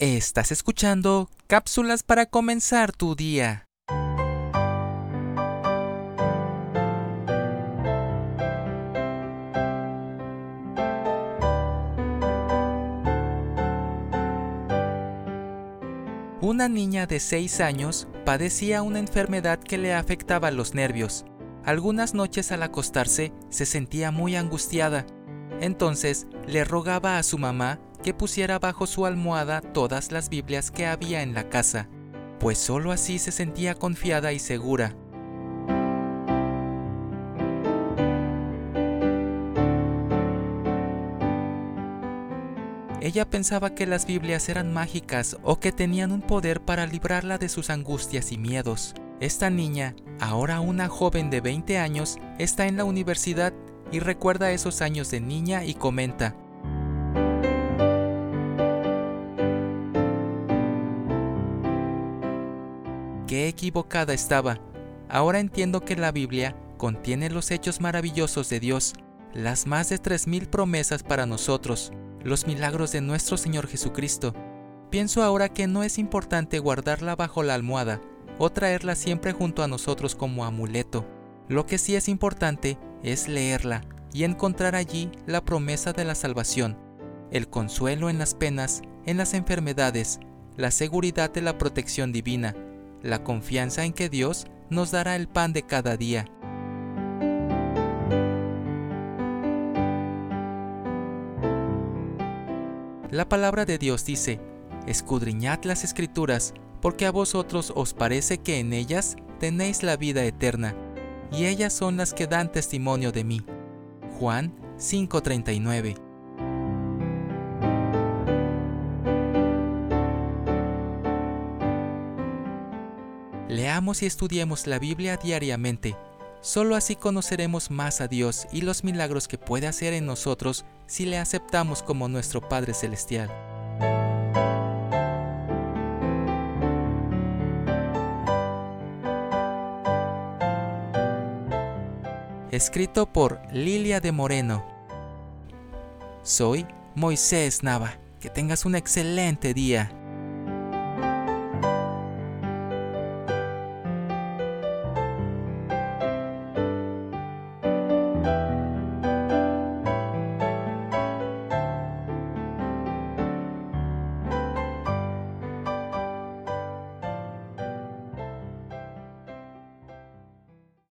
Estás escuchando cápsulas para comenzar tu día. Una niña de 6 años padecía una enfermedad que le afectaba los nervios. Algunas noches al acostarse se sentía muy angustiada. Entonces le rogaba a su mamá que pusiera bajo su almohada todas las Biblias que había en la casa, pues sólo así se sentía confiada y segura. Ella pensaba que las Biblias eran mágicas o que tenían un poder para librarla de sus angustias y miedos. Esta niña, ahora una joven de 20 años, está en la universidad y recuerda esos años de niña y comenta, Qué equivocada estaba. Ahora entiendo que la Biblia contiene los hechos maravillosos de Dios, las más de 3.000 promesas para nosotros, los milagros de nuestro Señor Jesucristo. Pienso ahora que no es importante guardarla bajo la almohada o traerla siempre junto a nosotros como amuleto. Lo que sí es importante es leerla y encontrar allí la promesa de la salvación, el consuelo en las penas, en las enfermedades, la seguridad de la protección divina, la confianza en que Dios nos dará el pan de cada día. La palabra de Dios dice, escudriñad las escrituras, porque a vosotros os parece que en ellas tenéis la vida eterna, y ellas son las que dan testimonio de mí. Juan 5:39 Leamos y estudiemos la Biblia diariamente. Solo así conoceremos más a Dios y los milagros que puede hacer en nosotros si le aceptamos como nuestro Padre Celestial. Escrito por Lilia de Moreno. Soy Moisés Nava. Que tengas un excelente día.